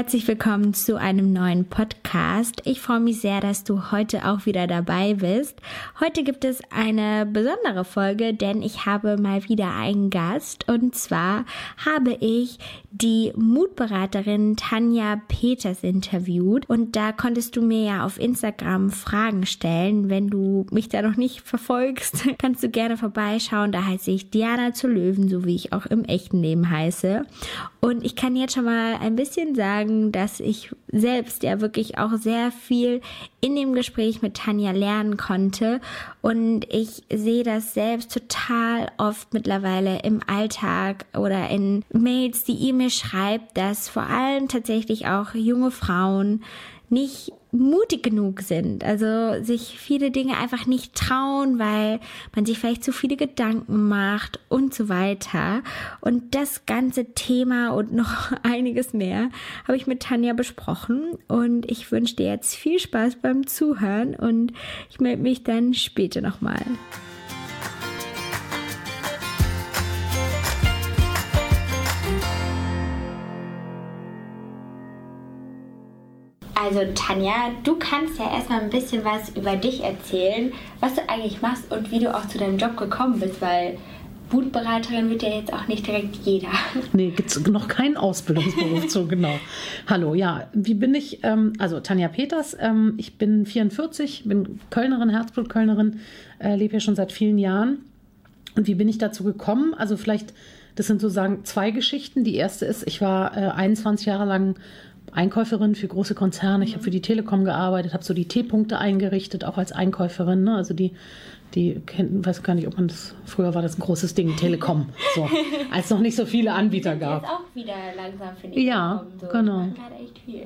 herzlich willkommen zu einem neuen Podcast. Ich freue mich sehr, dass du heute auch wieder dabei bist. Heute gibt es eine besondere Folge, denn ich habe mal wieder einen Gast und zwar habe ich die Mutberaterin Tanja Peters interviewt und da konntest du mir ja auf Instagram Fragen stellen. Wenn du mich da noch nicht verfolgst, kannst du gerne vorbeischauen. Da heiße ich Diana zu Löwen, so wie ich auch im echten Leben heiße. Und ich kann jetzt schon mal ein bisschen sagen, dass ich selbst ja wirklich auch sehr viel in dem Gespräch mit Tanja lernen konnte. Und ich sehe das selbst total oft mittlerweile im Alltag oder in Mails, die ihr mir schreibt, dass vor allem tatsächlich auch junge Frauen nicht mutig genug sind. Also sich viele Dinge einfach nicht trauen, weil man sich vielleicht zu viele Gedanken macht und so weiter. Und das ganze Thema und noch einiges mehr habe ich mit Tanja besprochen. Und ich wünsche dir jetzt viel Spaß beim Zuhören und ich melde mich dann später nochmal. Also Tanja, du kannst ja erstmal ein bisschen was über dich erzählen, was du eigentlich machst und wie du auch zu deinem Job gekommen bist, weil Wutberaterin wird ja jetzt auch nicht direkt jeder. Nee, gibt es noch keinen Ausbildungsberuf so genau. Hallo, ja, wie bin ich? Ähm, also Tanja Peters, ähm, ich bin 44, bin Kölnerin, Herzblutkölnerin, äh, lebe hier schon seit vielen Jahren. Und wie bin ich dazu gekommen? Also vielleicht, das sind sozusagen zwei Geschichten. Die erste ist, ich war äh, 21 Jahre lang Einkäuferin für große Konzerne. Ich habe für die Telekom gearbeitet, habe so die T-Punkte eingerichtet, auch als Einkäuferin. Ne? Also die die kennen, weiß gar nicht, ob man das, früher war das ein großes Ding, Telekom, so, als noch nicht so viele Anbieter gab. Jetzt auch wieder langsam, finde ich. Ja, so. genau.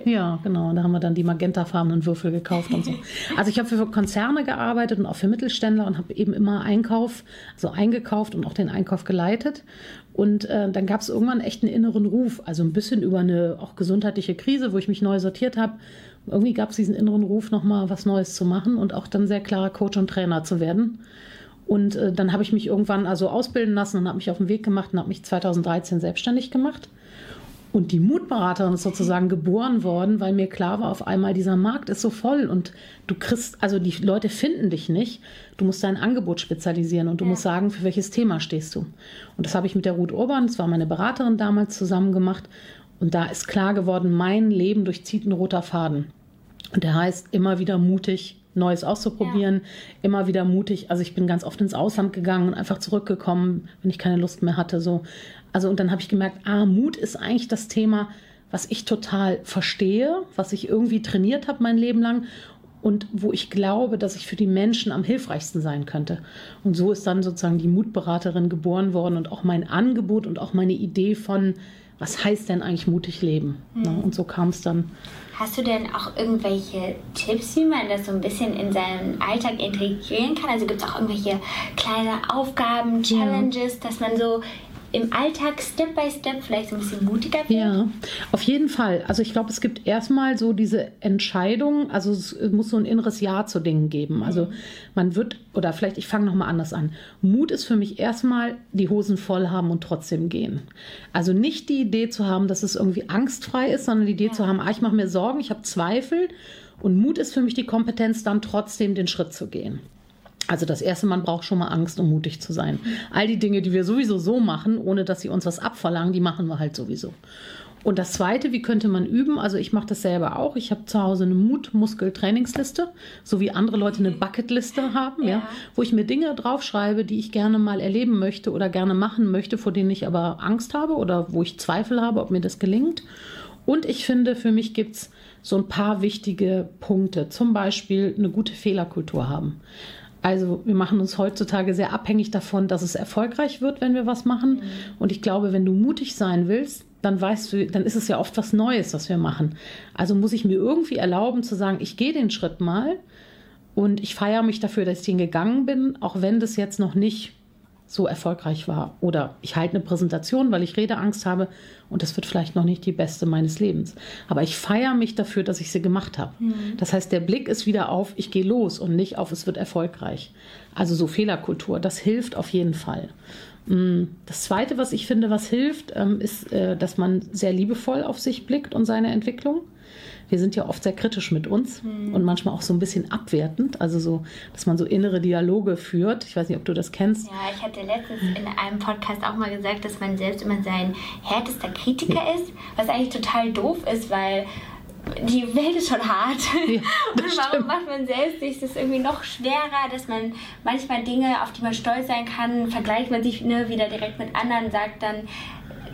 Ja, genau. Da haben wir dann die magentafarbenen Würfel gekauft und so. Also ich habe für Konzerne gearbeitet und auch für Mittelständler und habe eben immer Einkauf, also eingekauft und auch den Einkauf geleitet. Und äh, dann gab es irgendwann echt einen inneren Ruf, also ein bisschen über eine auch gesundheitliche Krise, wo ich mich neu sortiert habe irgendwie gab es diesen inneren Ruf, nochmal was Neues zu machen und auch dann sehr klarer Coach und Trainer zu werden. Und äh, dann habe ich mich irgendwann also ausbilden lassen und habe mich auf den Weg gemacht und habe mich 2013 selbstständig gemacht. Und die Mutberaterin ist sozusagen geboren worden, weil mir klar war, auf einmal dieser Markt ist so voll und du kriegst, also die Leute finden dich nicht. Du musst dein Angebot spezialisieren und du ja. musst sagen, für welches Thema stehst du. Und das habe ich mit der Ruth Urban, das war meine Beraterin damals, zusammen gemacht. Und da ist klar geworden, mein Leben durchzieht ein roter Faden. Und der heißt immer wieder mutig, Neues auszuprobieren, ja. immer wieder mutig. Also ich bin ganz oft ins Ausland gegangen und einfach zurückgekommen, wenn ich keine Lust mehr hatte. So. Also und dann habe ich gemerkt, ah, Mut ist eigentlich das Thema, was ich total verstehe, was ich irgendwie trainiert habe mein Leben lang und wo ich glaube, dass ich für die Menschen am hilfreichsten sein könnte. Und so ist dann sozusagen die Mutberaterin geboren worden und auch mein Angebot und auch meine Idee von was heißt denn eigentlich mutig leben? Mhm. Und so kam es dann. Hast du denn auch irgendwelche Tipps, wie man das so ein bisschen in seinen Alltag integrieren kann? Also gibt es auch irgendwelche kleine Aufgaben, Challenges, ja. dass man so im Alltag Step by Step vielleicht ein bisschen mutiger wird? Ja, auf jeden Fall. Also ich glaube, es gibt erstmal so diese Entscheidung, also es muss so ein inneres Ja zu Dingen geben. Also mhm. man wird, oder vielleicht, ich fange nochmal anders an. Mut ist für mich erstmal die Hosen voll haben und trotzdem gehen. Also nicht die Idee zu haben, dass es irgendwie angstfrei ist, sondern die Idee ja. zu haben, ah, ich mache mir Sorgen, ich habe Zweifel. Und Mut ist für mich die Kompetenz, dann trotzdem den Schritt zu gehen. Also das erste, man braucht schon mal Angst, um mutig zu sein. All die Dinge, die wir sowieso so machen, ohne dass sie uns was abverlangen, die machen wir halt sowieso. Und das zweite, wie könnte man üben? Also ich mache das selber auch. Ich habe zu Hause eine Mutmuskel-Trainingsliste, so wie andere Leute eine Bucketliste haben, ja. ja. wo ich mir Dinge draufschreibe, die ich gerne mal erleben möchte oder gerne machen möchte, vor denen ich aber Angst habe oder wo ich Zweifel habe, ob mir das gelingt. Und ich finde, für mich gibt es so ein paar wichtige Punkte. Zum Beispiel eine gute Fehlerkultur haben. Also wir machen uns heutzutage sehr abhängig davon, dass es erfolgreich wird, wenn wir was machen. Mhm. Und ich glaube, wenn du mutig sein willst, dann weißt du, dann ist es ja oft was Neues, was wir machen. Also muss ich mir irgendwie erlauben zu sagen, ich gehe den Schritt mal und ich feiere mich dafür, dass ich den gegangen bin, auch wenn das jetzt noch nicht so erfolgreich war. Oder ich halte eine Präsentation, weil ich Redeangst habe und das wird vielleicht noch nicht die beste meines Lebens. Aber ich feiere mich dafür, dass ich sie gemacht habe. Mhm. Das heißt, der Blick ist wieder auf, ich gehe los und nicht auf, es wird erfolgreich. Also so Fehlerkultur, das hilft auf jeden Fall. Mm, das Zweite, was ich finde, was hilft, ähm, ist, äh, dass man sehr liebevoll auf sich blickt und seine Entwicklung. Wir sind ja oft sehr kritisch mit uns mhm. und manchmal auch so ein bisschen abwertend, also so, dass man so innere Dialoge führt. Ich weiß nicht, ob du das kennst. Ja, ich hatte letztens in einem Podcast auch mal gesagt, dass man selbst immer sein härtester Kritiker ist, was eigentlich total doof ist, weil die Welt ist schon hart. Ja, und warum stimmt. macht man selbst sich das irgendwie noch schwerer, dass man manchmal Dinge, auf die man stolz sein kann, vergleicht man sich ne, wieder direkt mit anderen, sagt dann,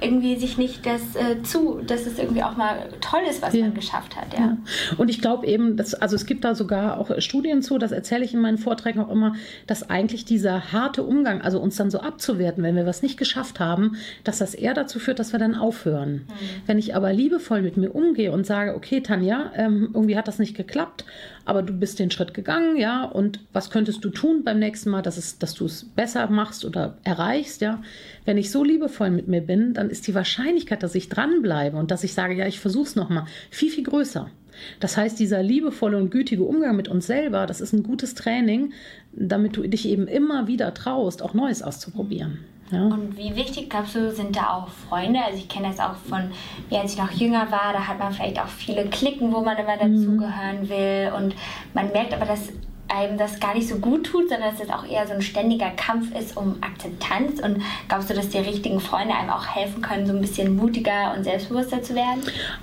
irgendwie sich nicht das äh, zu, dass es irgendwie auch mal toll ist, was ja. man geschafft hat. Ja. ja. Und ich glaube eben, dass, also es gibt da sogar auch Studien zu, das erzähle ich in meinen Vorträgen auch immer, dass eigentlich dieser harte Umgang, also uns dann so abzuwerten, wenn wir was nicht geschafft haben, dass das eher dazu führt, dass wir dann aufhören. Mhm. Wenn ich aber liebevoll mit mir umgehe und sage, okay, Tanja, ähm, irgendwie hat das nicht geklappt, aber du bist den Schritt gegangen, ja, und was könntest du tun beim nächsten Mal, dass, es, dass du es besser machst oder erreichst, ja. Wenn ich so liebevoll mit mir bin, dann ist die Wahrscheinlichkeit, dass ich dranbleibe und dass ich sage, ja, ich versuche es nochmal, viel, viel größer. Das heißt, dieser liebevolle und gütige Umgang mit uns selber, das ist ein gutes Training, damit du dich eben immer wieder traust, auch Neues auszuprobieren. Ja. Und wie wichtig, glaubst du, sind da auch Freunde? Also ich kenne das auch von, wie als ich noch jünger war, da hat man vielleicht auch viele Klicken, wo man immer dazugehören mhm. will. Und man merkt aber, dass einem das gar nicht so gut tut, sondern dass es auch eher so ein ständiger Kampf ist um Akzeptanz. Und glaubst du, dass die richtigen Freunde einem auch helfen können, so ein bisschen mutiger und selbstbewusster zu werden?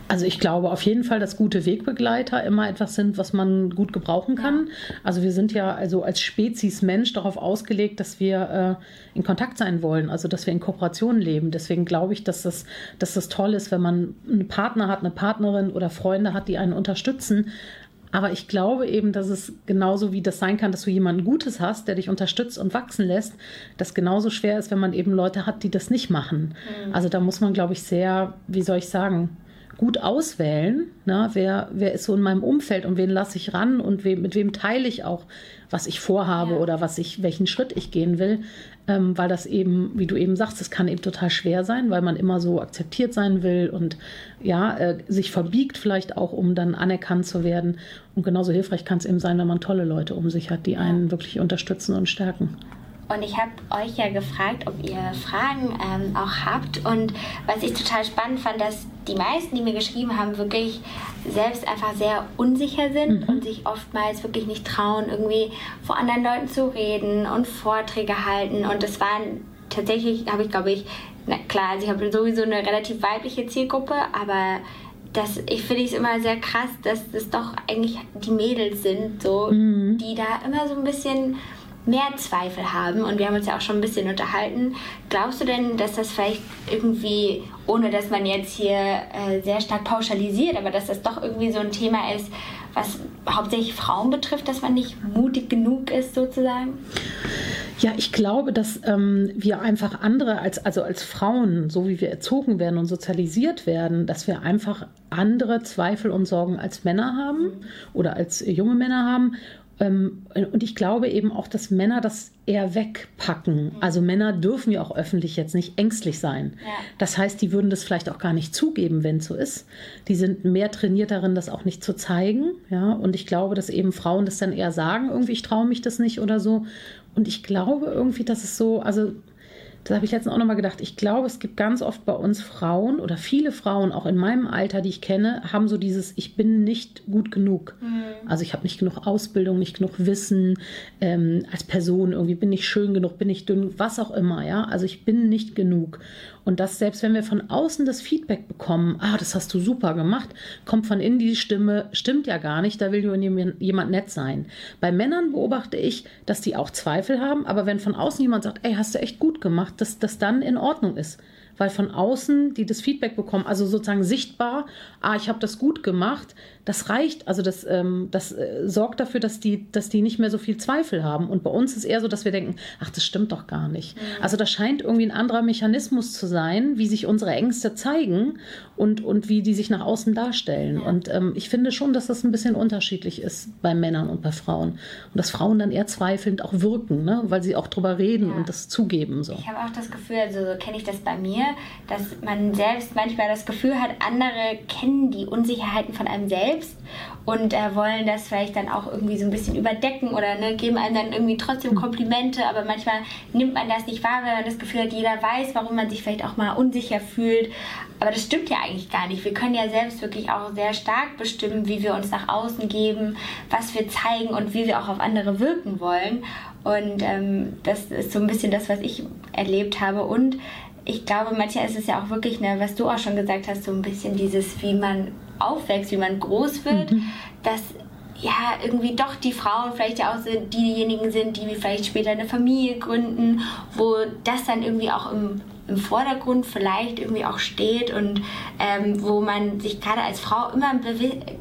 Also ich glaube auf jeden Fall, dass gute Wegbegleiter immer etwas sind, was man gut gebrauchen kann. Ja. Also wir sind ja also als Spezies Mensch darauf ausgelegt, dass wir äh, in Kontakt sein wollen, also dass wir in Kooperation leben. Deswegen glaube ich, dass das, dass das toll ist, wenn man einen Partner hat, eine Partnerin oder Freunde hat, die einen unterstützen. Aber ich glaube eben, dass es genauso wie das sein kann, dass du jemanden Gutes hast, der dich unterstützt und wachsen lässt, das genauso schwer ist, wenn man eben Leute hat, die das nicht machen. Mhm. Also da muss man, glaube ich, sehr, wie soll ich sagen, gut auswählen, ne? wer, wer ist so in meinem Umfeld und wen lasse ich ran und we mit wem teile ich auch, was ich vorhabe ja. oder was ich, welchen Schritt ich gehen will, ähm, weil das eben, wie du eben sagst, das kann eben total schwer sein, weil man immer so akzeptiert sein will und ja, äh, sich verbiegt vielleicht auch, um dann anerkannt zu werden. Und genauso hilfreich kann es eben sein, wenn man tolle Leute um sich hat, die einen wirklich unterstützen und stärken. Und ich habe euch ja gefragt, ob ihr Fragen ähm, auch habt. Und was ich total spannend fand, dass die meisten, die mir geschrieben haben, wirklich selbst einfach sehr unsicher sind mhm. und sich oftmals wirklich nicht trauen, irgendwie vor anderen Leuten zu reden und Vorträge halten. Und das waren tatsächlich, habe ich glaube ich, na klar, also ich habe sowieso eine relativ weibliche Zielgruppe, aber das, ich finde es immer sehr krass, dass das doch eigentlich die Mädels sind, so, mhm. die da immer so ein bisschen mehr Zweifel haben, und wir haben uns ja auch schon ein bisschen unterhalten, glaubst du denn, dass das vielleicht irgendwie, ohne dass man jetzt hier äh, sehr stark pauschalisiert, aber dass das doch irgendwie so ein Thema ist, was hauptsächlich Frauen betrifft, dass man nicht mutig genug ist, sozusagen? Ja, ich glaube, dass ähm, wir einfach andere als, also als Frauen, so wie wir erzogen werden und sozialisiert werden, dass wir einfach andere Zweifel und Sorgen als Männer haben oder als junge Männer haben und ich glaube eben auch, dass Männer das eher wegpacken. Also Männer dürfen ja auch öffentlich jetzt nicht ängstlich sein. Ja. Das heißt, die würden das vielleicht auch gar nicht zugeben, wenn es so ist. Die sind mehr trainiert darin, das auch nicht zu zeigen. Ja, und ich glaube, dass eben Frauen das dann eher sagen, irgendwie, ich traue mich das nicht oder so. Und ich glaube irgendwie, dass es so, also das habe ich letztens auch nochmal gedacht. Ich glaube, es gibt ganz oft bei uns Frauen oder viele Frauen, auch in meinem Alter, die ich kenne, haben so dieses, ich bin nicht gut genug. Mhm. Also ich habe nicht genug Ausbildung, nicht genug Wissen ähm, als Person, irgendwie bin ich schön genug, bin ich dünn, was auch immer, ja. Also ich bin nicht genug. Und das, selbst wenn wir von außen das Feedback bekommen, ah, das hast du super gemacht, kommt von innen die Stimme, stimmt ja gar nicht, da will jemand nett sein. Bei Männern beobachte ich, dass die auch Zweifel haben, aber wenn von außen jemand sagt, ey, hast du echt gut gemacht, dass das dann in Ordnung ist. Weil von außen die das Feedback bekommen, also sozusagen sichtbar, ah, ich habe das gut gemacht, das reicht, also das, ähm, das äh, sorgt dafür, dass die, dass die nicht mehr so viel Zweifel haben. Und bei uns ist eher so, dass wir denken, ach, das stimmt doch gar nicht. Mhm. Also das scheint irgendwie ein anderer Mechanismus zu sein, wie sich unsere Ängste zeigen und, und wie die sich nach außen darstellen. Ja. Und ähm, ich finde schon, dass das ein bisschen unterschiedlich ist bei Männern und bei Frauen. Und dass Frauen dann eher zweifelnd auch wirken, ne? weil sie auch drüber reden ja. und das zugeben. So. Ich habe auch das Gefühl, also so kenne ich das bei mir, dass man selbst manchmal das Gefühl hat, andere kennen die Unsicherheiten von einem selbst und äh, wollen das vielleicht dann auch irgendwie so ein bisschen überdecken oder ne, geben einem dann irgendwie trotzdem mhm. Komplimente, aber manchmal nimmt man das nicht wahr, weil man das Gefühl hat, jeder weiß, warum man sich vielleicht auch mal unsicher fühlt. Aber das stimmt ja eigentlich gar nicht. Wir können ja selbst wirklich auch sehr stark bestimmen, wie wir uns nach außen geben, was wir zeigen und wie wir auch auf andere wirken wollen. Und ähm, das ist so ein bisschen das, was ich erlebt habe. Und ich glaube, manchmal ist es ja auch wirklich, ne, was du auch schon gesagt hast, so ein bisschen dieses, wie man aufwächst, wie man groß wird, mhm. dass ja, irgendwie doch die Frauen vielleicht ja auch sind, diejenigen sind, die vielleicht später eine Familie gründen, wo das dann irgendwie auch im, im Vordergrund vielleicht irgendwie auch steht und ähm, wo man sich gerade als Frau immer ein,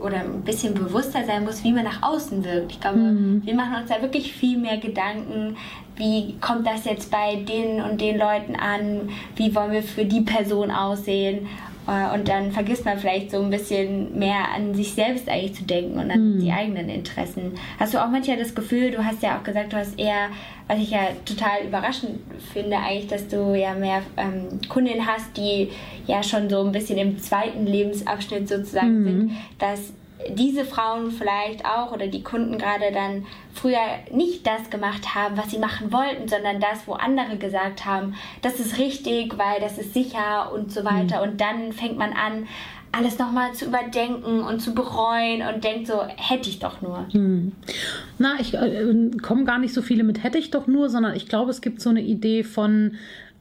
oder ein bisschen bewusster sein muss, wie man nach außen wirkt. Ich glaube, mhm. wir machen uns da wirklich viel mehr Gedanken, wie kommt das jetzt bei den und den Leuten an, wie wollen wir für die Person aussehen und dann vergisst man vielleicht so ein bisschen mehr an sich selbst eigentlich zu denken und an mhm. die eigenen Interessen. Hast du auch manchmal das Gefühl, du hast ja auch gesagt, du hast eher, was ich ja total überraschend finde, eigentlich, dass du ja mehr ähm, Kundinnen hast, die ja schon so ein bisschen im zweiten Lebensabschnitt sozusagen mhm. sind, dass diese Frauen vielleicht auch oder die Kunden gerade dann früher nicht das gemacht haben, was sie machen wollten, sondern das, wo andere gesagt haben, das ist richtig, weil das ist sicher und so weiter. Mhm. Und dann fängt man an, alles nochmal zu überdenken und zu bereuen und denkt so, hätte ich doch nur. Hm. Na, ich äh, komme gar nicht so viele mit hätte ich doch nur, sondern ich glaube, es gibt so eine Idee von,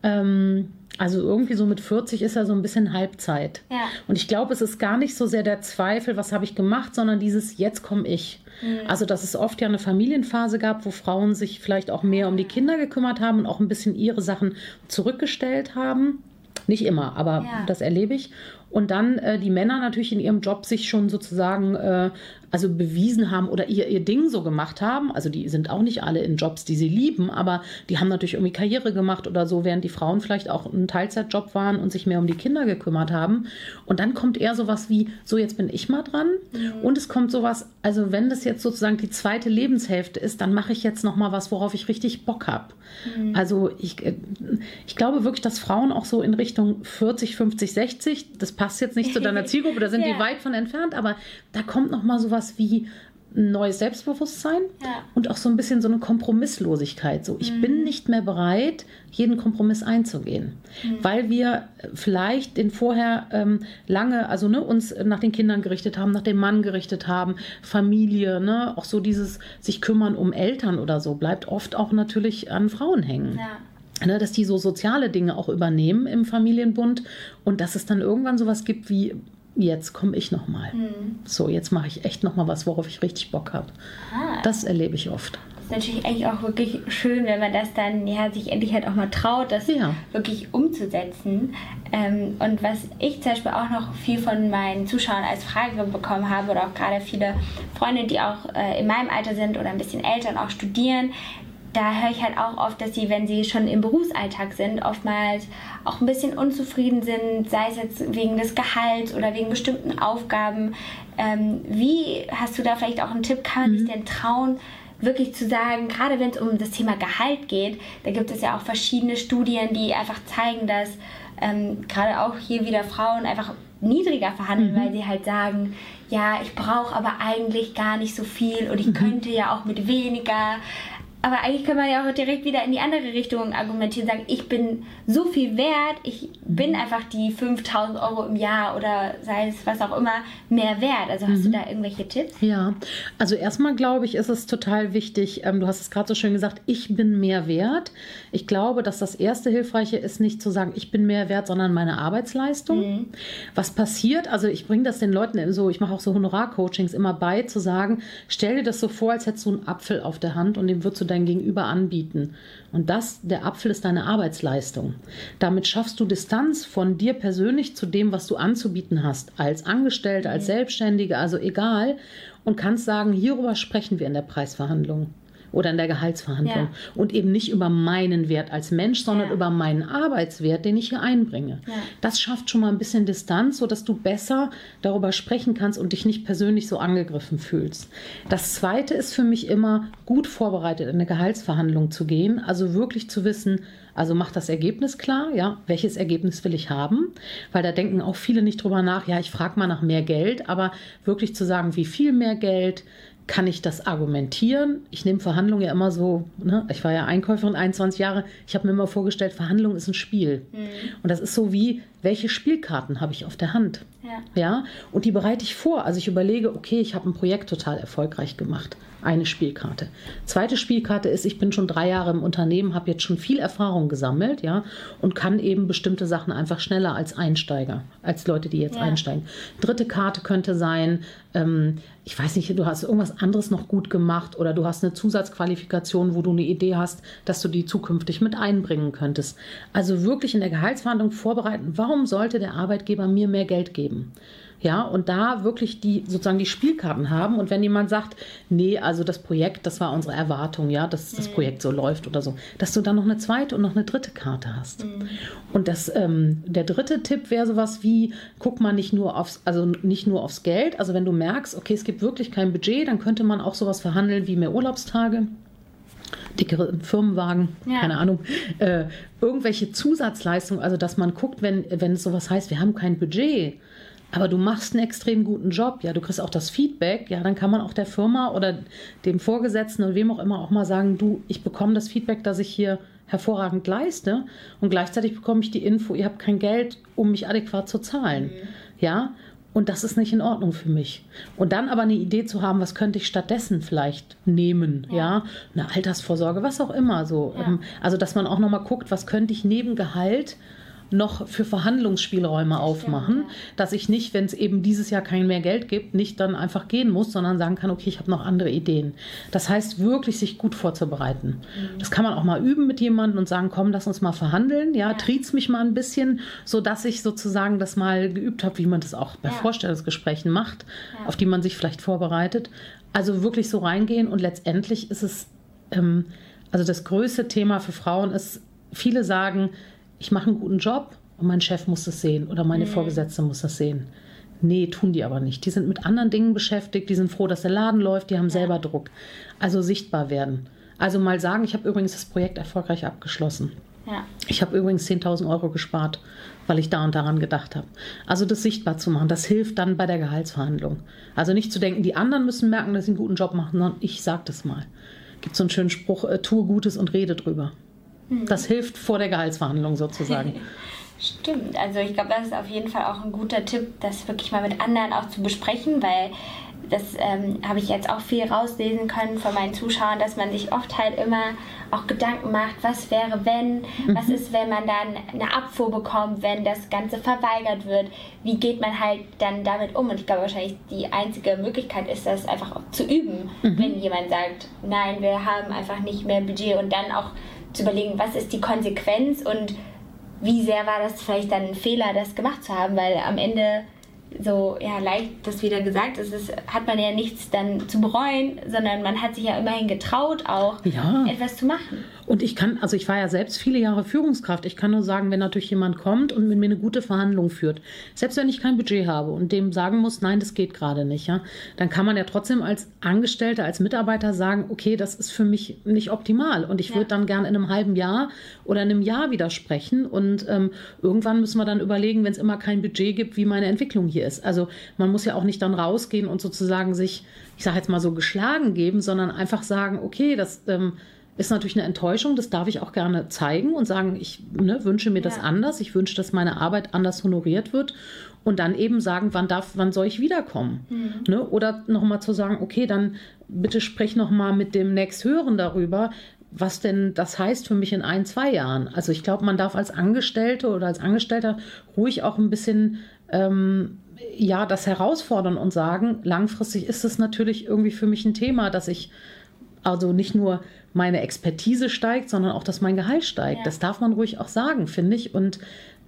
ähm, also irgendwie so mit 40 ist er so ein bisschen Halbzeit. Ja. Und ich glaube, es ist gar nicht so sehr der Zweifel, was habe ich gemacht, sondern dieses jetzt komme ich. Mhm. Also, dass es oft ja eine Familienphase gab, wo Frauen sich vielleicht auch mehr um die Kinder gekümmert haben und auch ein bisschen ihre Sachen zurückgestellt haben. Nicht immer, aber ja. das erlebe ich. Und dann äh, die Männer natürlich in ihrem Job sich schon sozusagen äh, also bewiesen haben oder ihr, ihr Ding so gemacht haben. Also die sind auch nicht alle in Jobs, die sie lieben, aber die haben natürlich irgendwie Karriere gemacht oder so, während die Frauen vielleicht auch ein Teilzeitjob waren und sich mehr um die Kinder gekümmert haben. Und dann kommt eher sowas wie, so jetzt bin ich mal dran. Mhm. Und es kommt sowas, also wenn das jetzt sozusagen die zweite Lebenshälfte ist, dann mache ich jetzt noch mal was, worauf ich richtig Bock habe. Mhm. Also ich, äh, ich glaube wirklich, dass Frauen auch so in Richtung 40, 50, 60, das passt jetzt nicht zu deiner Zielgruppe, da sind ja. die weit von entfernt, aber da kommt noch mal sowas sowas wie ein neues Selbstbewusstsein ja. und auch so ein bisschen so eine Kompromisslosigkeit. So, ich mhm. bin nicht mehr bereit, jeden Kompromiss einzugehen, mhm. weil wir vielleicht den vorher ähm, lange, also ne, uns nach den Kindern gerichtet haben, nach dem Mann gerichtet haben, Familie, ne, auch so dieses sich kümmern um Eltern oder so bleibt oft auch natürlich an Frauen hängen. Ja. Ne, dass die so soziale Dinge auch übernehmen im Familienbund und dass es dann irgendwann sowas gibt wie jetzt komme ich noch mal. Mhm. So, jetzt mache ich echt noch mal was, worauf ich richtig Bock habe. Ah. Das erlebe ich oft. Das ist natürlich eigentlich auch wirklich schön, wenn man das dann ja sich endlich halt auch mal traut, das ja. wirklich umzusetzen. Ähm, und was ich zum Beispiel auch noch viel von meinen Zuschauern als Frage bekommen habe oder auch gerade viele Freunde, die auch äh, in meinem Alter sind oder ein bisschen älter und auch studieren, da höre ich halt auch oft, dass sie, wenn sie schon im Berufsalltag sind, oftmals auch ein bisschen unzufrieden sind, sei es jetzt wegen des Gehalts oder wegen bestimmten Aufgaben. Ähm, wie hast du da vielleicht auch einen Tipp? Kann man mhm. sich denn trauen, wirklich zu sagen, gerade wenn es um das Thema Gehalt geht, da gibt es ja auch verschiedene Studien, die einfach zeigen, dass ähm, gerade auch hier wieder Frauen einfach niedriger verhandeln, mhm. weil sie halt sagen, ja, ich brauche aber eigentlich gar nicht so viel und ich mhm. könnte ja auch mit weniger. Aber eigentlich kann man ja auch direkt wieder in die andere Richtung argumentieren, sagen, ich bin so viel wert, ich bin mhm. einfach die 5000 Euro im Jahr oder sei es was auch immer mehr wert. Also hast mhm. du da irgendwelche Tipps? Ja, also erstmal glaube ich, ist es total wichtig, ähm, du hast es gerade so schön gesagt, ich bin mehr wert. Ich glaube, dass das erste Hilfreiche ist, nicht zu sagen, ich bin mehr wert, sondern meine Arbeitsleistung. Mhm. Was passiert, also ich bringe das den Leuten so, ich mache auch so Honorarcoachings immer bei, zu sagen, stell dir das so vor, als hättest du einen Apfel auf der Hand und den würdest du dein Gegenüber anbieten. Und das, der Apfel ist deine Arbeitsleistung. Damit schaffst du Distanz von dir persönlich zu dem, was du anzubieten hast, als Angestellte, als Selbstständige, also egal, und kannst sagen, hierüber sprechen wir in der Preisverhandlung. Oder in der Gehaltsverhandlung. Ja. Und eben nicht über meinen Wert als Mensch, sondern ja. über meinen Arbeitswert, den ich hier einbringe. Ja. Das schafft schon mal ein bisschen Distanz, sodass du besser darüber sprechen kannst und dich nicht persönlich so angegriffen fühlst. Das Zweite ist für mich immer, gut vorbereitet in eine Gehaltsverhandlung zu gehen. Also wirklich zu wissen, also macht das Ergebnis klar, ja, welches Ergebnis will ich haben? Weil da denken auch viele nicht drüber nach, ja, ich frage mal nach mehr Geld, aber wirklich zu sagen, wie viel mehr Geld, kann ich das argumentieren? Ich nehme Verhandlungen ja immer so, ne? ich war ja Einkäuferin 21 Jahre, ich habe mir immer vorgestellt, Verhandlung ist ein Spiel. Mhm. Und das ist so wie, welche Spielkarten habe ich auf der Hand? Ja. ja. Und die bereite ich vor. Also ich überlege, okay, ich habe ein Projekt total erfolgreich gemacht. Eine Spielkarte. Zweite Spielkarte ist, ich bin schon drei Jahre im Unternehmen, habe jetzt schon viel Erfahrung gesammelt, ja, und kann eben bestimmte Sachen einfach schneller als Einsteiger, als Leute, die jetzt ja. einsteigen. Dritte Karte könnte sein, ähm, ich weiß nicht, du hast irgendwas anderes noch gut gemacht oder du hast eine Zusatzqualifikation, wo du eine Idee hast, dass du die zukünftig mit einbringen könntest. Also wirklich in der Gehaltsverhandlung vorbereiten, warum sollte der Arbeitgeber mir mehr Geld geben? Ja, und da wirklich die sozusagen die Spielkarten haben. Und wenn jemand sagt, nee, also das Projekt, das war unsere Erwartung, ja, dass das mhm. Projekt so läuft oder so, dass du dann noch eine zweite und noch eine dritte Karte hast. Mhm. Und das, ähm, der dritte Tipp wäre sowas wie, guck mal nicht nur aufs, also nicht nur aufs Geld. Also wenn du merkst, okay, es gibt wirklich kein Budget, dann könnte man auch sowas verhandeln wie mehr Urlaubstage dickere Firmenwagen, ja. keine Ahnung, äh, irgendwelche Zusatzleistungen, also dass man guckt, wenn, wenn es sowas heißt, wir haben kein Budget, aber du machst einen extrem guten Job, ja, du kriegst auch das Feedback, ja, dann kann man auch der Firma oder dem Vorgesetzten oder wem auch immer auch mal sagen, du, ich bekomme das Feedback, dass ich hier hervorragend leiste und gleichzeitig bekomme ich die Info, ihr habt kein Geld, um mich adäquat zu zahlen. Mhm. Ja, und das ist nicht in Ordnung für mich. Und dann aber eine Idee zu haben, was könnte ich stattdessen vielleicht nehmen, ja, ja? eine Altersvorsorge, was auch immer so. Ja. Ähm, also dass man auch noch mal guckt, was könnte ich neben Gehalt noch für Verhandlungsspielräume aufmachen, dass ich nicht, wenn es eben dieses Jahr kein mehr Geld gibt, nicht dann einfach gehen muss, sondern sagen kann, okay, ich habe noch andere Ideen. Das heißt wirklich, sich gut vorzubereiten. Mhm. Das kann man auch mal üben mit jemandem und sagen, komm, lass uns mal verhandeln. Ja, ja. triezt mich mal ein bisschen, sodass ich sozusagen das mal geübt habe, wie man das auch bei ja. Vorstellungsgesprächen macht, ja. auf die man sich vielleicht vorbereitet. Also wirklich so reingehen und letztendlich ist es, ähm, also das größte Thema für Frauen ist, viele sagen, ich mache einen guten Job und mein Chef muss das sehen oder meine mhm. Vorgesetzte muss das sehen. Nee, tun die aber nicht. Die sind mit anderen Dingen beschäftigt, die sind froh, dass der Laden läuft, die haben ja. selber Druck. Also sichtbar werden. Also mal sagen, ich habe übrigens das Projekt erfolgreich abgeschlossen. Ja. Ich habe übrigens 10.000 Euro gespart, weil ich da und daran gedacht habe. Also das sichtbar zu machen, das hilft dann bei der Gehaltsverhandlung. Also nicht zu denken, die anderen müssen merken, dass sie einen guten Job machen, sondern ich sage das mal. Gibt so einen schönen Spruch, äh, tue Gutes und rede drüber. Mhm. Das hilft vor der Gehaltsverhandlung sozusagen. Stimmt, also ich glaube, das ist auf jeden Fall auch ein guter Tipp, das wirklich mal mit anderen auch zu besprechen, weil das ähm, habe ich jetzt auch viel rauslesen können von meinen Zuschauern, dass man sich oft halt immer auch Gedanken macht, was wäre wenn, mhm. was ist, wenn man dann eine Abfuhr bekommt, wenn das Ganze verweigert wird, wie geht man halt dann damit um? Und ich glaube wahrscheinlich die einzige Möglichkeit ist, das einfach zu üben, mhm. wenn jemand sagt, nein, wir haben einfach nicht mehr Budget und dann auch zu überlegen, was ist die Konsequenz und wie sehr war das vielleicht dann ein Fehler, das gemacht zu haben, weil am Ende so ja leicht das wieder gesagt ist, ist, hat man ja nichts dann zu bereuen, sondern man hat sich ja immerhin getraut, auch ja. etwas zu machen. Und ich kann, also ich war ja selbst viele Jahre Führungskraft. Ich kann nur sagen, wenn natürlich jemand kommt und mit mir eine gute Verhandlung führt, selbst wenn ich kein Budget habe und dem sagen muss, nein, das geht gerade nicht, ja, dann kann man ja trotzdem als Angestellter, als Mitarbeiter sagen, okay, das ist für mich nicht optimal und ich ja. würde dann gern in einem halben Jahr oder in einem Jahr widersprechen und ähm, irgendwann müssen wir dann überlegen, wenn es immer kein Budget gibt, wie meine Entwicklung hier ist. Also man muss ja auch nicht dann rausgehen und sozusagen sich, ich sage jetzt mal so geschlagen geben, sondern einfach sagen, okay, das ähm, ist natürlich eine Enttäuschung, das darf ich auch gerne zeigen und sagen, ich ne, wünsche mir ja. das anders, ich wünsche, dass meine Arbeit anders honoriert wird und dann eben sagen, wann darf, wann soll ich wiederkommen? Mhm. Ne? Oder nochmal zu sagen, okay, dann bitte sprich nochmal mit dem nächsthöheren darüber, was denn das heißt für mich in ein, zwei Jahren. Also ich glaube, man darf als Angestellte oder als Angestellter ruhig auch ein bisschen ähm, ja, das herausfordern und sagen, langfristig ist es natürlich irgendwie für mich ein Thema, dass ich also nicht nur meine Expertise steigt, sondern auch, dass mein Gehalt steigt. Ja. Das darf man ruhig auch sagen, finde ich. Und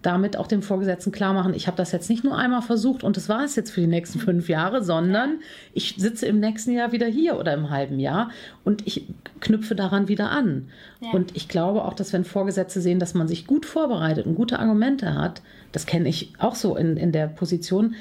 damit auch dem Vorgesetzten klar machen, ich habe das jetzt nicht nur einmal versucht und das war es jetzt für die nächsten fünf Jahre, sondern ich sitze im nächsten Jahr wieder hier oder im halben Jahr und ich knüpfe daran wieder an. Ja. Und ich glaube auch, dass wenn Vorgesetzte sehen, dass man sich gut vorbereitet und gute Argumente hat, das kenne ich auch so in, in der Position,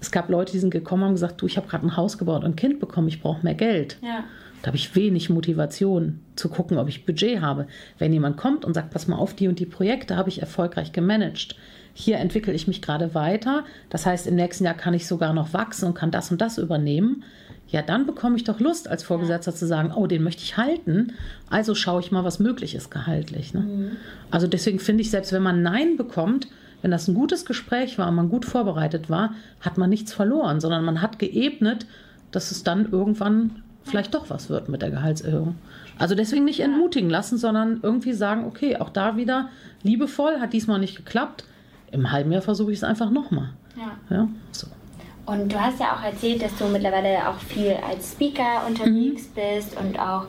es gab Leute, die sind gekommen und haben gesagt, du, ich habe gerade ein Haus gebaut und ein Kind bekommen, ich brauche mehr Geld. Ja. Da habe ich wenig Motivation zu gucken, ob ich Budget habe. Wenn jemand kommt und sagt, pass mal auf, die und die Projekte habe ich erfolgreich gemanagt. Hier entwickle ich mich gerade weiter. Das heißt, im nächsten Jahr kann ich sogar noch wachsen und kann das und das übernehmen. Ja, dann bekomme ich doch Lust als Vorgesetzter zu sagen, oh, den möchte ich halten. Also schaue ich mal, was möglich ist gehaltlich. Ne? Mhm. Also deswegen finde ich, selbst wenn man Nein bekommt, wenn das ein gutes Gespräch war und man gut vorbereitet war, hat man nichts verloren, sondern man hat geebnet, dass es dann irgendwann vielleicht doch was wird mit der Gehaltserhöhung. Also deswegen nicht entmutigen lassen, sondern irgendwie sagen, okay, auch da wieder liebevoll, hat diesmal nicht geklappt. Im halben Jahr versuche ich es einfach nochmal. Ja. ja. So. Und du hast ja auch erzählt, dass du mittlerweile auch viel als Speaker unterwegs mhm. bist und auch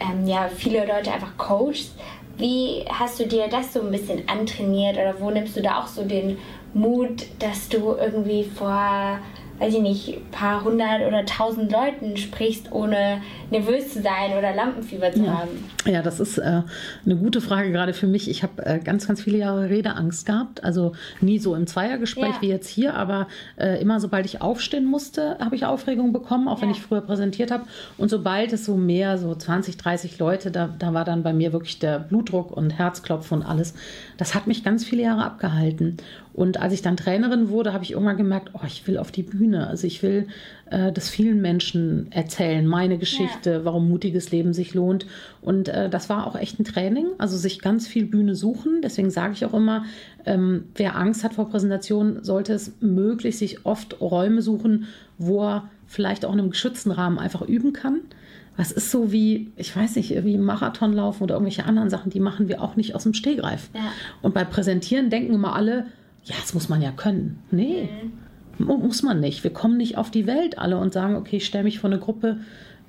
ähm, ja, viele Leute einfach coachst. Wie hast du dir das so ein bisschen antrainiert oder wo nimmst du da auch so den Mut, dass du irgendwie vor weiß ich nicht, ein paar hundert oder tausend Leuten sprichst, ohne nervös zu sein oder Lampenfieber zu ja. haben? Ja, das ist äh, eine gute Frage gerade für mich. Ich habe äh, ganz, ganz viele Jahre Redeangst gehabt. Also nie so im Zweiergespräch ja. wie jetzt hier, aber äh, immer sobald ich aufstehen musste, habe ich Aufregung bekommen, auch ja. wenn ich früher präsentiert habe. Und sobald es so mehr, so 20, 30 Leute, da, da war dann bei mir wirklich der Blutdruck und Herzklopfen und alles. Das hat mich ganz viele Jahre abgehalten. Und als ich dann Trainerin wurde, habe ich irgendwann gemerkt, oh, ich will auf die Bühne. Also ich will äh, das vielen Menschen erzählen, meine Geschichte, ja. warum mutiges Leben sich lohnt. Und äh, das war auch echt ein Training, also sich ganz viel Bühne suchen. Deswegen sage ich auch immer, ähm, wer Angst hat vor Präsentation, sollte es möglich sich oft Räume suchen, wo er vielleicht auch in einem geschützten Rahmen einfach üben kann. Was ist so wie, ich weiß nicht, wie Marathonlaufen oder irgendwelche anderen Sachen, die machen wir auch nicht aus dem Stehgreif. Ja. Und bei Präsentieren denken immer alle, ja, das muss man ja können. Nee, mhm. muss man nicht. Wir kommen nicht auf die Welt alle und sagen, okay, ich stelle mich vor eine Gruppe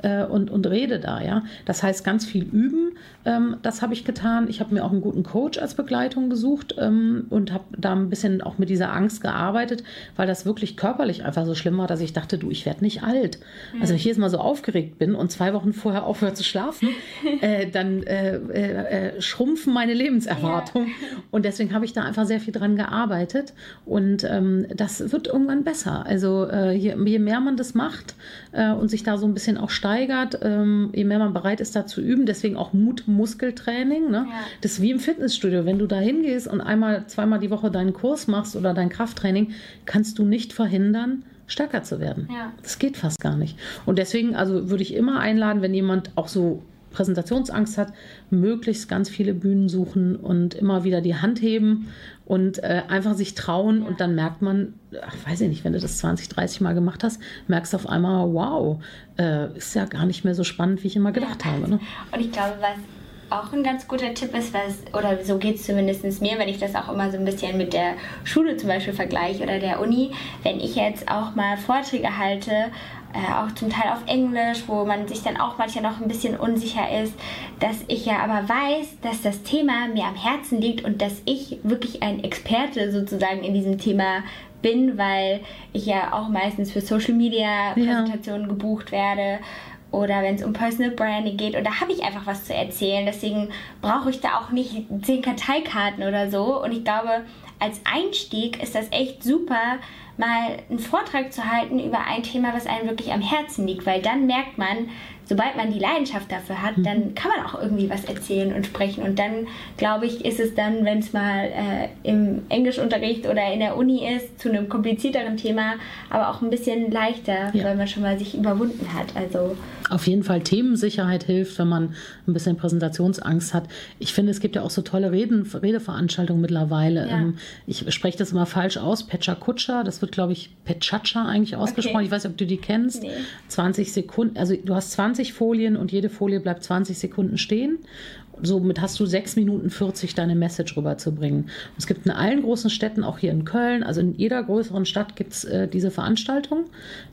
äh, und, und rede da, ja. Das heißt, ganz viel üben, ähm, das habe ich getan. Ich habe mir auch einen guten Coach als Begleitung gesucht ähm, und habe da ein bisschen auch mit dieser Angst gearbeitet, weil das wirklich körperlich einfach so schlimm war, dass ich dachte, du, ich werde nicht alt. Mhm. Also wenn ich jetzt mal so aufgeregt bin und zwei Wochen vorher aufhöre zu schlafen, äh, dann äh, äh, äh, schrumpfen meine Lebenserwartungen. Ja. Und deswegen habe ich da einfach sehr viel dran gearbeitet und ähm, das wird irgendwann besser. Also äh, je, je, mehr man das macht äh, und sich da so ein bisschen auch steigert, ähm, je mehr man bereit ist, da zu üben, deswegen auch Mut Muskeltraining. Ne? Ja. Das ist wie im Fitnessstudio. Wenn du da hingehst und einmal, zweimal die Woche deinen Kurs machst oder dein Krafttraining, kannst du nicht verhindern, stärker zu werden. Ja. Das geht fast gar nicht. Und deswegen, also würde ich immer einladen, wenn jemand auch so Präsentationsangst hat, möglichst ganz viele Bühnen suchen und immer wieder die Hand heben und äh, einfach sich trauen und dann merkt man, ach, weiß ich nicht, wenn du das 20, 30 Mal gemacht hast, merkst du auf einmal, wow, äh, ist ja gar nicht mehr so spannend, wie ich immer gedacht ja. habe. Ne? Und ich glaube, was auch ein ganz guter Tipp ist, was, oder so geht es zumindest mir, wenn ich das auch immer so ein bisschen mit der Schule zum Beispiel vergleiche oder der Uni, wenn ich jetzt auch mal Vorträge halte, äh, auch zum Teil auf Englisch, wo man sich dann auch manchmal noch ein bisschen unsicher ist, dass ich ja aber weiß, dass das Thema mir am Herzen liegt und dass ich wirklich ein Experte sozusagen in diesem Thema bin, weil ich ja auch meistens für Social Media Präsentationen ja. gebucht werde oder wenn es um Personal Branding geht. Und da habe ich einfach was zu erzählen. Deswegen brauche ich da auch nicht zehn Karteikarten oder so. Und ich glaube, als Einstieg ist das echt super, mal einen Vortrag zu halten über ein Thema, was einem wirklich am Herzen liegt, weil dann merkt man, sobald man die Leidenschaft dafür hat, mhm. dann kann man auch irgendwie was erzählen und sprechen. Und dann, glaube ich, ist es dann, wenn es mal äh, im Englischunterricht oder in der Uni ist, zu einem komplizierteren Thema, aber auch ein bisschen leichter, ja. weil man schon mal sich überwunden hat. Also auf jeden Fall Themensicherheit hilft, wenn man ein bisschen Präsentationsangst hat. Ich finde, es gibt ja auch so tolle Reden, Redeveranstaltungen mittlerweile. Ja. Ähm, ich spreche das immer falsch aus. Pecha Kutscher, das wird, glaube ich, Pechacha eigentlich ausgesprochen. Okay. Ich weiß nicht, ob du die kennst. Nee. 20 Sekunden, also du hast 20 Folien und jede Folie bleibt 20 Sekunden stehen. Somit hast du sechs Minuten 40 deine Message rüberzubringen. Es gibt in allen großen Städten, auch hier in Köln, also in jeder größeren Stadt gibt es äh, diese Veranstaltungen.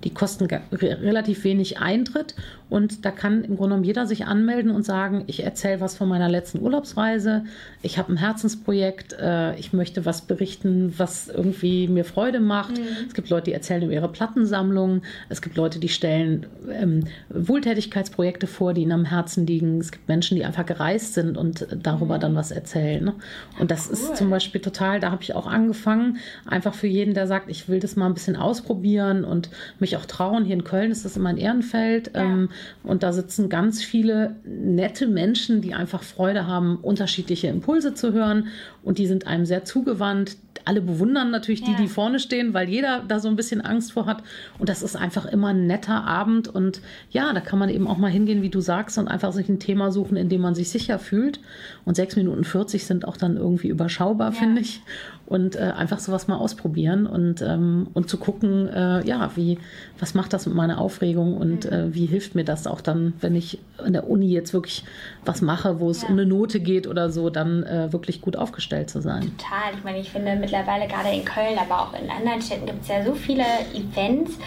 Die kosten relativ wenig Eintritt und da kann im Grunde genommen jeder sich anmelden und sagen, ich erzähle was von meiner letzten Urlaubsreise, ich habe ein Herzensprojekt, äh, ich möchte was berichten, was irgendwie mir Freude macht. Mhm. Es gibt Leute, die erzählen über ihre Plattensammlung. Es gibt Leute, die stellen ähm, Wohltätigkeitsprojekte vor, die ihnen am Herzen liegen. Es gibt Menschen, die einfach gereist sind und darüber dann was erzählen. Ne? Und das cool. ist zum Beispiel total, da habe ich auch angefangen, einfach für jeden, der sagt, ich will das mal ein bisschen ausprobieren und mich auch trauen. Hier in Köln ist das immer ein Ehrenfeld. Ja. Ähm, und da sitzen ganz viele nette Menschen, die einfach Freude haben, unterschiedliche Impulse zu hören. Und die sind einem sehr zugewandt alle bewundern natürlich die, ja. die vorne stehen, weil jeder da so ein bisschen Angst vor hat. Und das ist einfach immer ein netter Abend. Und ja, da kann man eben auch mal hingehen, wie du sagst, und einfach sich ein Thema suchen, in dem man sich sicher fühlt. Und 6 Minuten 40 sind auch dann irgendwie überschaubar, ja. finde ich und äh, einfach sowas mal ausprobieren und, ähm, und zu gucken, äh, ja, wie, was macht das mit meiner Aufregung und mhm. äh, wie hilft mir das auch dann, wenn ich in der Uni jetzt wirklich was mache, wo es ja. um eine Note geht oder so, dann äh, wirklich gut aufgestellt zu sein. Total. Ich meine, ich finde mittlerweile gerade in Köln, aber auch in anderen Städten gibt es ja so viele Events,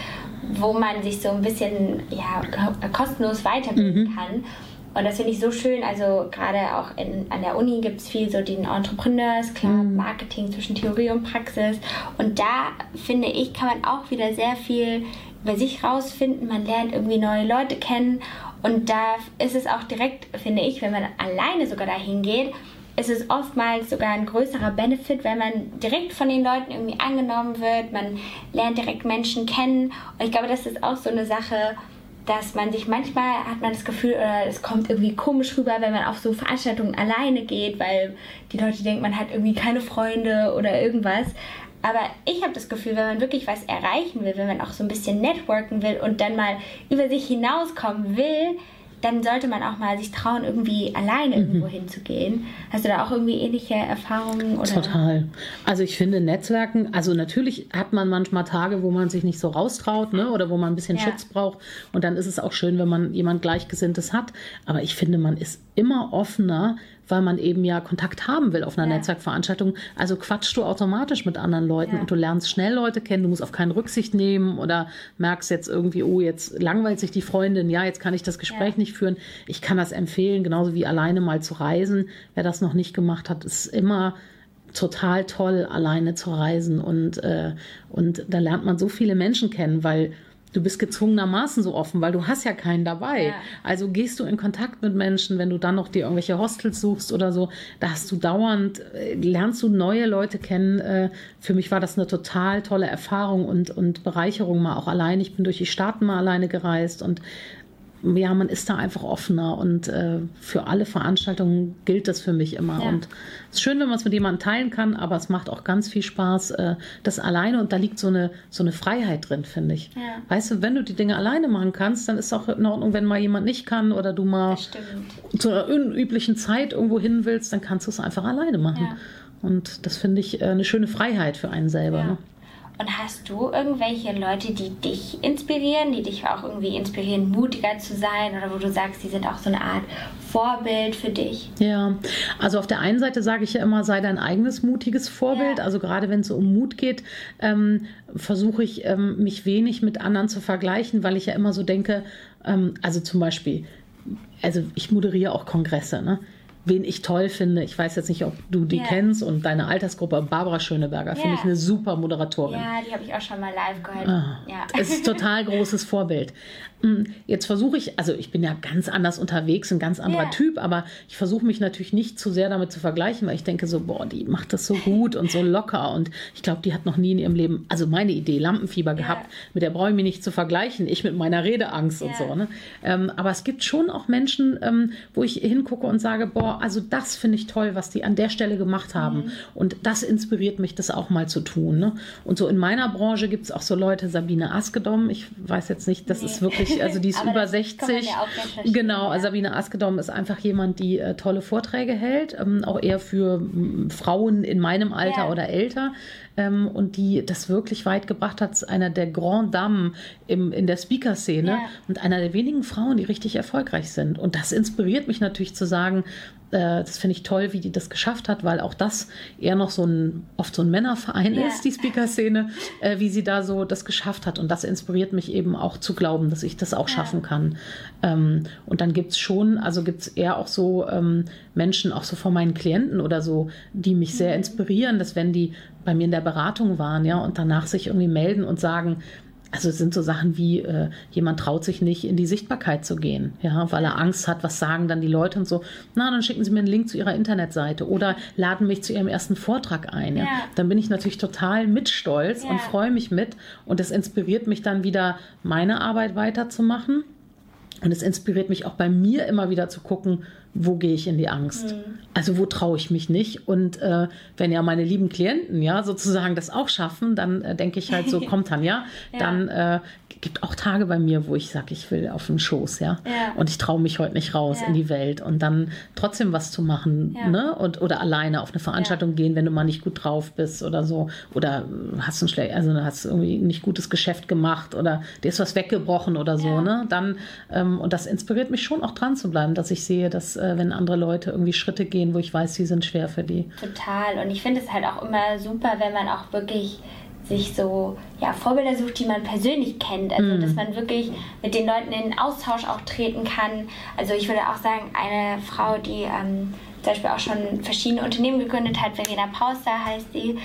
wo man sich so ein bisschen ja, kostenlos weiterbilden mhm. kann. Und das finde ich so schön. Also gerade auch in, an der Uni gibt es viel so den Entrepreneurs Club, mhm. Marketing zwischen Theorie und Praxis. Und da finde ich, kann man auch wieder sehr viel über sich rausfinden. Man lernt irgendwie neue Leute kennen. Und da ist es auch direkt, finde ich, wenn man alleine sogar dahin geht, ist es oftmals sogar ein größerer Benefit, wenn man direkt von den Leuten irgendwie angenommen wird. Man lernt direkt Menschen kennen. Und ich glaube, das ist auch so eine Sache, dass man sich manchmal hat man das Gefühl, oder es kommt irgendwie komisch rüber, wenn man auf so Veranstaltungen alleine geht, weil die Leute denken, man hat irgendwie keine Freunde oder irgendwas. Aber ich habe das Gefühl, wenn man wirklich was erreichen will, wenn man auch so ein bisschen networken will und dann mal über sich hinauskommen will, dann sollte man auch mal sich trauen, irgendwie alleine mhm. irgendwo hinzugehen. Hast du da auch irgendwie ähnliche Erfahrungen? Oder? Total. Also ich finde Netzwerken, also natürlich hat man manchmal Tage, wo man sich nicht so raustraut, ne? oder wo man ein bisschen ja. Schutz braucht. Und dann ist es auch schön, wenn man jemand Gleichgesinntes hat. Aber ich finde, man ist immer offener, weil man eben ja Kontakt haben will auf einer ja. Netzwerkveranstaltung. Also quatschst du automatisch mit anderen Leuten ja. und du lernst schnell Leute kennen, du musst auf keine Rücksicht nehmen oder merkst jetzt irgendwie, oh, jetzt langweilt sich die Freundin, ja, jetzt kann ich das Gespräch ja. nicht führen. Ich kann das empfehlen, genauso wie alleine mal zu reisen. Wer das noch nicht gemacht hat, ist immer total toll, alleine zu reisen und, äh, und da lernt man so viele Menschen kennen, weil du bist gezwungenermaßen so offen, weil du hast ja keinen dabei. Ja. Also gehst du in Kontakt mit Menschen, wenn du dann noch dir irgendwelche Hostels suchst oder so, da hast du dauernd, äh, lernst du neue Leute kennen. Äh, für mich war das eine total tolle Erfahrung und, und Bereicherung mal auch allein. Ich bin durch die Staaten mal alleine gereist und ja, man ist da einfach offener und äh, für alle Veranstaltungen gilt das für mich immer. Ja. Und es ist schön, wenn man es mit jemandem teilen kann, aber es macht auch ganz viel Spaß, äh, das alleine und da liegt so eine, so eine Freiheit drin, finde ich. Ja. Weißt du, wenn du die Dinge alleine machen kannst, dann ist es auch in Ordnung, wenn mal jemand nicht kann oder du mal zu einer unüblichen Zeit irgendwo hin willst, dann kannst du es einfach alleine machen. Ja. Und das finde ich äh, eine schöne Freiheit für einen selber. Ne? Und hast du irgendwelche Leute, die dich inspirieren, die dich auch irgendwie inspirieren, mutiger zu sein oder wo du sagst, die sind auch so eine Art Vorbild für dich? Ja, also auf der einen Seite sage ich ja immer, sei dein eigenes mutiges Vorbild. Ja. Also gerade wenn es um Mut geht, ähm, versuche ich ähm, mich wenig mit anderen zu vergleichen, weil ich ja immer so denke, ähm, also zum Beispiel, also ich moderiere auch Kongresse, ne? Wen ich toll finde, ich weiß jetzt nicht, ob du die yeah. kennst und deine Altersgruppe, Barbara Schöneberger, yeah. finde ich eine super Moderatorin. Ja, die habe ich auch schon mal live gehört. Ah, ja. Ist total großes Vorbild. Hm, jetzt versuche ich, also ich bin ja ganz anders unterwegs, ein ganz anderer yeah. Typ, aber ich versuche mich natürlich nicht zu sehr damit zu vergleichen, weil ich denke so, boah, die macht das so gut und so locker und ich glaube, die hat noch nie in ihrem Leben, also meine Idee, Lampenfieber gehabt, mit der brauche ich mich nicht zu vergleichen, ich mit meiner Redeangst und so. Ne? Ähm, aber es gibt schon auch Menschen, ähm, wo ich hingucke und sage, boah, also das finde ich toll, was die an der Stelle gemacht haben. Mhm. Und das inspiriert mich, das auch mal zu tun. Ne? Und so in meiner Branche gibt es auch so Leute, Sabine Askedom, ich weiß jetzt nicht, das nee. ist wirklich, also die ist über 60. Ja genau, ja. Sabine Askedom ist einfach jemand, die äh, tolle Vorträge hält, ähm, auch eher für m, Frauen in meinem Alter ja. oder älter. Ähm, und die das wirklich weit gebracht hat, einer der Grand Dames im, in der Speaker-Szene ja. und einer der wenigen Frauen, die richtig erfolgreich sind. Und das inspiriert mich natürlich zu sagen, äh, das finde ich toll, wie die das geschafft hat, weil auch das eher noch so ein, oft so ein Männerverein ja. ist, die Speaker-Szene, äh, wie sie da so das geschafft hat. Und das inspiriert mich eben auch zu glauben, dass ich das auch ja. schaffen kann. Ähm, und dann gibt es schon, also gibt es eher auch so ähm, Menschen, auch so von meinen Klienten oder so, die mich sehr mhm. inspirieren, dass wenn die bei mir in der Beratung waren, ja, und danach sich irgendwie melden und sagen, also es sind so Sachen wie, äh, jemand traut sich nicht in die Sichtbarkeit zu gehen, ja, weil er Angst hat, was sagen dann die Leute und so. Na, dann schicken Sie mir einen Link zu Ihrer Internetseite oder laden mich zu Ihrem ersten Vortrag ein. Ja. ja. Dann bin ich natürlich total mitstolz ja. und freue mich mit und das inspiriert mich dann wieder, meine Arbeit weiterzumachen. Und es inspiriert mich auch bei mir immer wieder zu gucken, wo gehe ich in die Angst? Mhm. Also wo traue ich mich nicht? Und äh, wenn ja meine lieben Klienten ja sozusagen das auch schaffen, dann äh, denke ich halt so, kommt dann ja, ja. dann äh, gibt auch Tage bei mir, wo ich sage, ich will auf den Schoß, ja. ja. Und ich traue mich heute nicht raus ja. in die Welt und dann trotzdem was zu machen, ja. ne? Und, oder alleine auf eine Veranstaltung gehen, wenn du mal nicht gut drauf bist oder so. Oder hast ein schlecht, also hast irgendwie nicht gutes Geschäft gemacht oder dir ist was weggebrochen oder so, ne? Dann, ähm, und das inspiriert mich schon auch dran zu bleiben, dass ich sehe, dass äh, wenn andere Leute irgendwie Schritte gehen, wo ich weiß, sie sind schwer für die. Total. Und ich finde es halt auch immer super, wenn man auch wirklich sich so ja, Vorbilder sucht, die man persönlich kennt. Also, mm. dass man wirklich mit den Leuten in Austausch auch treten kann. Also, ich würde auch sagen, eine Frau, die ähm, zum Beispiel auch schon verschiedene Unternehmen gegründet hat, Verena Pauster heißt sie,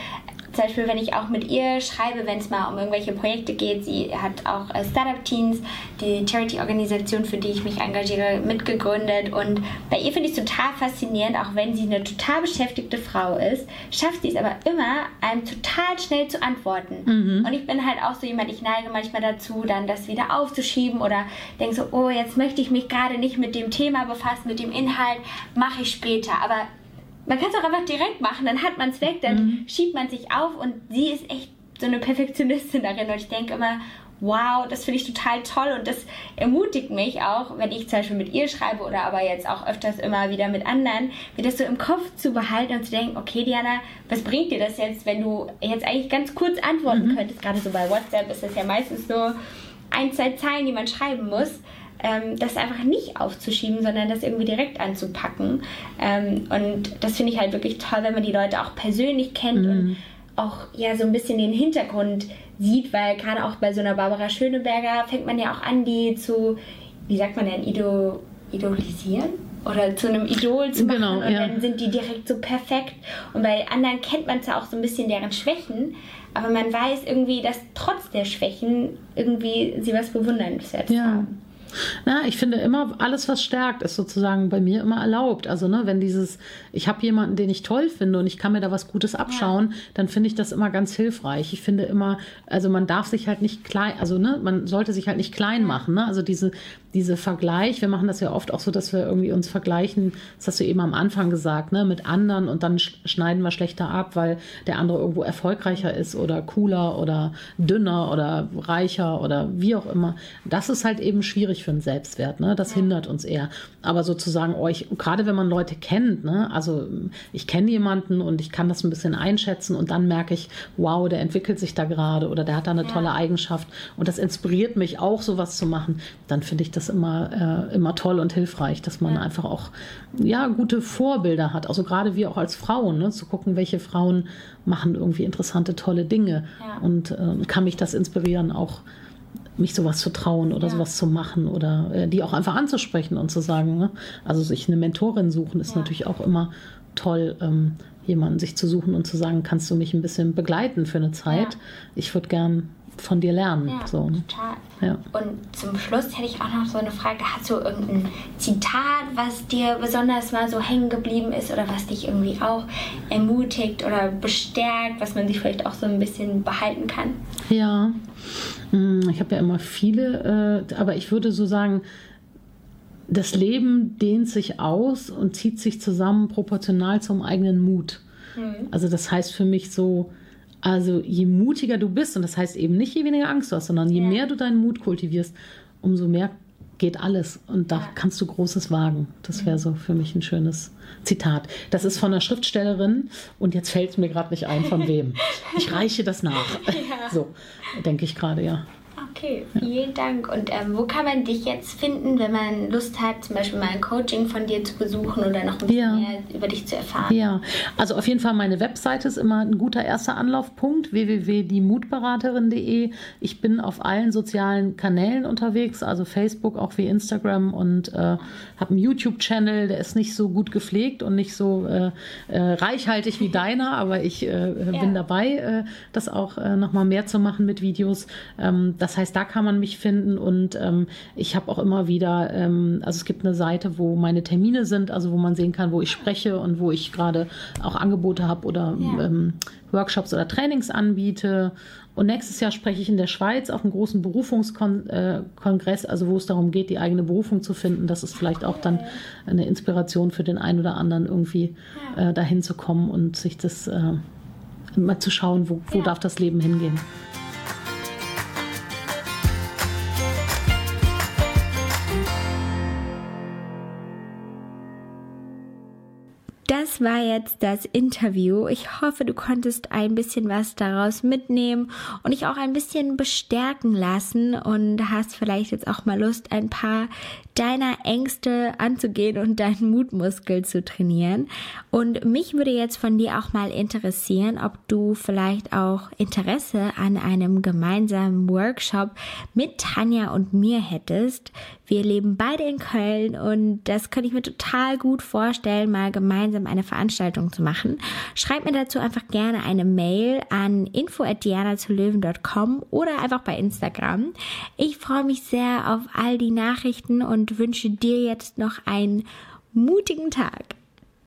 zum Beispiel, wenn ich auch mit ihr schreibe, wenn es mal um irgendwelche Projekte geht, sie hat auch äh, Startup Teens, die Charity-Organisation, für die ich mich engagiere, mitgegründet. Und bei ihr finde ich es total faszinierend, auch wenn sie eine total beschäftigte Frau ist, schafft sie es aber immer, einem total schnell zu antworten. Mhm. Und ich bin halt auch so jemand, ich neige manchmal dazu, dann das wieder aufzuschieben oder denke so, oh, jetzt möchte ich mich gerade nicht mit dem Thema befassen, mit dem Inhalt, mache ich später. Aber man kann es auch einfach direkt machen, dann hat man es weg, dann mhm. schiebt man sich auf und sie ist echt so eine Perfektionistin darin. Und ich denke immer, wow, das finde ich total toll. Und das ermutigt mich auch, wenn ich zum Beispiel mit ihr schreibe oder aber jetzt auch öfters immer wieder mit anderen, mir das so im Kopf zu behalten und zu denken, okay Diana, was bringt dir das jetzt, wenn du jetzt eigentlich ganz kurz antworten mhm. könntest, gerade so bei WhatsApp ist das ja meistens nur ein, zwei Zeilen, die man schreiben muss das einfach nicht aufzuschieben, sondern das irgendwie direkt anzupacken. Ähm, und das finde ich halt wirklich toll, wenn man die Leute auch persönlich kennt mhm. und auch ja so ein bisschen den Hintergrund sieht, weil gerade auch bei so einer Barbara Schöneberger fängt man ja auch an, die zu, wie sagt man denn, Ido, idolisieren? Oder zu einem Idol zu machen genau, und ja. dann sind die direkt so perfekt. Und bei anderen kennt man zwar auch so ein bisschen deren Schwächen, aber man weiß irgendwie, dass trotz der Schwächen irgendwie sie was bewundernswertes ja. haben. Na, ich finde immer, alles, was stärkt, ist sozusagen bei mir immer erlaubt. Also, ne, wenn dieses, ich habe jemanden, den ich toll finde und ich kann mir da was Gutes abschauen, ja. dann finde ich das immer ganz hilfreich. Ich finde immer, also man darf sich halt nicht klein, also ne, man sollte sich halt nicht klein machen. Ne? Also diese, diese Vergleich, wir machen das ja oft auch so, dass wir irgendwie uns vergleichen, das hast du eben am Anfang gesagt, ne, mit anderen und dann schneiden wir schlechter ab, weil der andere irgendwo erfolgreicher ist oder cooler oder dünner oder reicher oder wie auch immer. Das ist halt eben schwierig für den Selbstwert, ne? Das hindert uns eher. Aber sozusagen euch, gerade wenn man Leute kennt, ne, also ich kenne jemanden und ich kann das ein bisschen einschätzen und dann merke ich, wow, der entwickelt sich da gerade oder der hat da eine ja. tolle Eigenschaft und das inspiriert mich auch, sowas zu machen, dann finde ich das immer, äh, immer toll und hilfreich, dass man ja. einfach auch ja, gute Vorbilder hat. Also gerade wir auch als Frauen, ne, zu gucken, welche Frauen machen irgendwie interessante, tolle Dinge. Ja. Und äh, kann mich das inspirieren, auch mich sowas zu trauen oder ja. sowas zu machen oder äh, die auch einfach anzusprechen und zu sagen, ne? also sich eine Mentorin suchen ist natürlich auch immer toll, ähm, jemanden sich zu suchen und zu sagen, kannst du mich ein bisschen begleiten für eine Zeit? Ich würde gern von dir lernen. Ja, so, ne? total. Ja. Und zum Schluss hätte ich auch noch so eine Frage. Hast du irgendein Zitat, was dir besonders mal so hängen geblieben ist oder was dich irgendwie auch ermutigt oder bestärkt, was man sich vielleicht auch so ein bisschen behalten kann? Ja, hm, ich habe ja immer viele, äh, aber ich würde so sagen, das Leben dehnt sich aus und zieht sich zusammen proportional zum eigenen Mut. Mhm. Also das heißt für mich so, also je mutiger du bist, und das heißt eben nicht, je weniger Angst du hast, sondern je ja. mehr du deinen Mut kultivierst, umso mehr geht alles und da ja. kannst du Großes wagen. Das wäre so für mich ein schönes Zitat. Das ist von einer Schriftstellerin und jetzt fällt es mir gerade nicht ein, von wem. Ich reiche das nach. Ja. So, denke ich gerade, ja. Okay, vielen Dank. Und ähm, wo kann man dich jetzt finden, wenn man Lust hat, zum Beispiel mal ein Coaching von dir zu besuchen oder noch ein bisschen ja. mehr über dich zu erfahren? Ja, also auf jeden Fall meine Webseite ist immer ein guter erster Anlaufpunkt, www.diemutberaterin.de. Ich bin auf allen sozialen Kanälen unterwegs, also Facebook, auch wie Instagram und äh, habe einen YouTube-Channel, der ist nicht so gut gepflegt und nicht so äh, äh, reichhaltig wie deiner, aber ich äh, ja. bin dabei, äh, das auch äh, nochmal mehr zu machen mit Videos. Ähm, das heißt, da kann man mich finden und ähm, ich habe auch immer wieder, ähm, also es gibt eine Seite, wo meine Termine sind, also wo man sehen kann, wo ich spreche und wo ich gerade auch Angebote habe oder ja. ähm, Workshops oder Trainings anbiete. Und nächstes Jahr spreche ich in der Schweiz auf einem großen Berufungskongress, also wo es darum geht, die eigene Berufung zu finden. Das ist vielleicht auch dann eine Inspiration für den einen oder anderen, irgendwie äh, dahin zu kommen und sich das äh, mal zu schauen, wo, wo ja. darf das Leben hingehen. War jetzt das Interview. Ich hoffe, du konntest ein bisschen was daraus mitnehmen und dich auch ein bisschen bestärken lassen und hast vielleicht jetzt auch mal Lust, ein paar deiner Ängste anzugehen und deinen Mutmuskel zu trainieren. Und mich würde jetzt von dir auch mal interessieren, ob du vielleicht auch Interesse an einem gemeinsamen Workshop mit Tanja und mir hättest. Wir leben beide in Köln und das könnte ich mir total gut vorstellen, mal gemeinsam eine Veranstaltung zu machen. Schreib mir dazu einfach gerne eine Mail an info@dianazulöwen.com oder einfach bei Instagram. Ich freue mich sehr auf all die Nachrichten und wünsche dir jetzt noch einen mutigen Tag.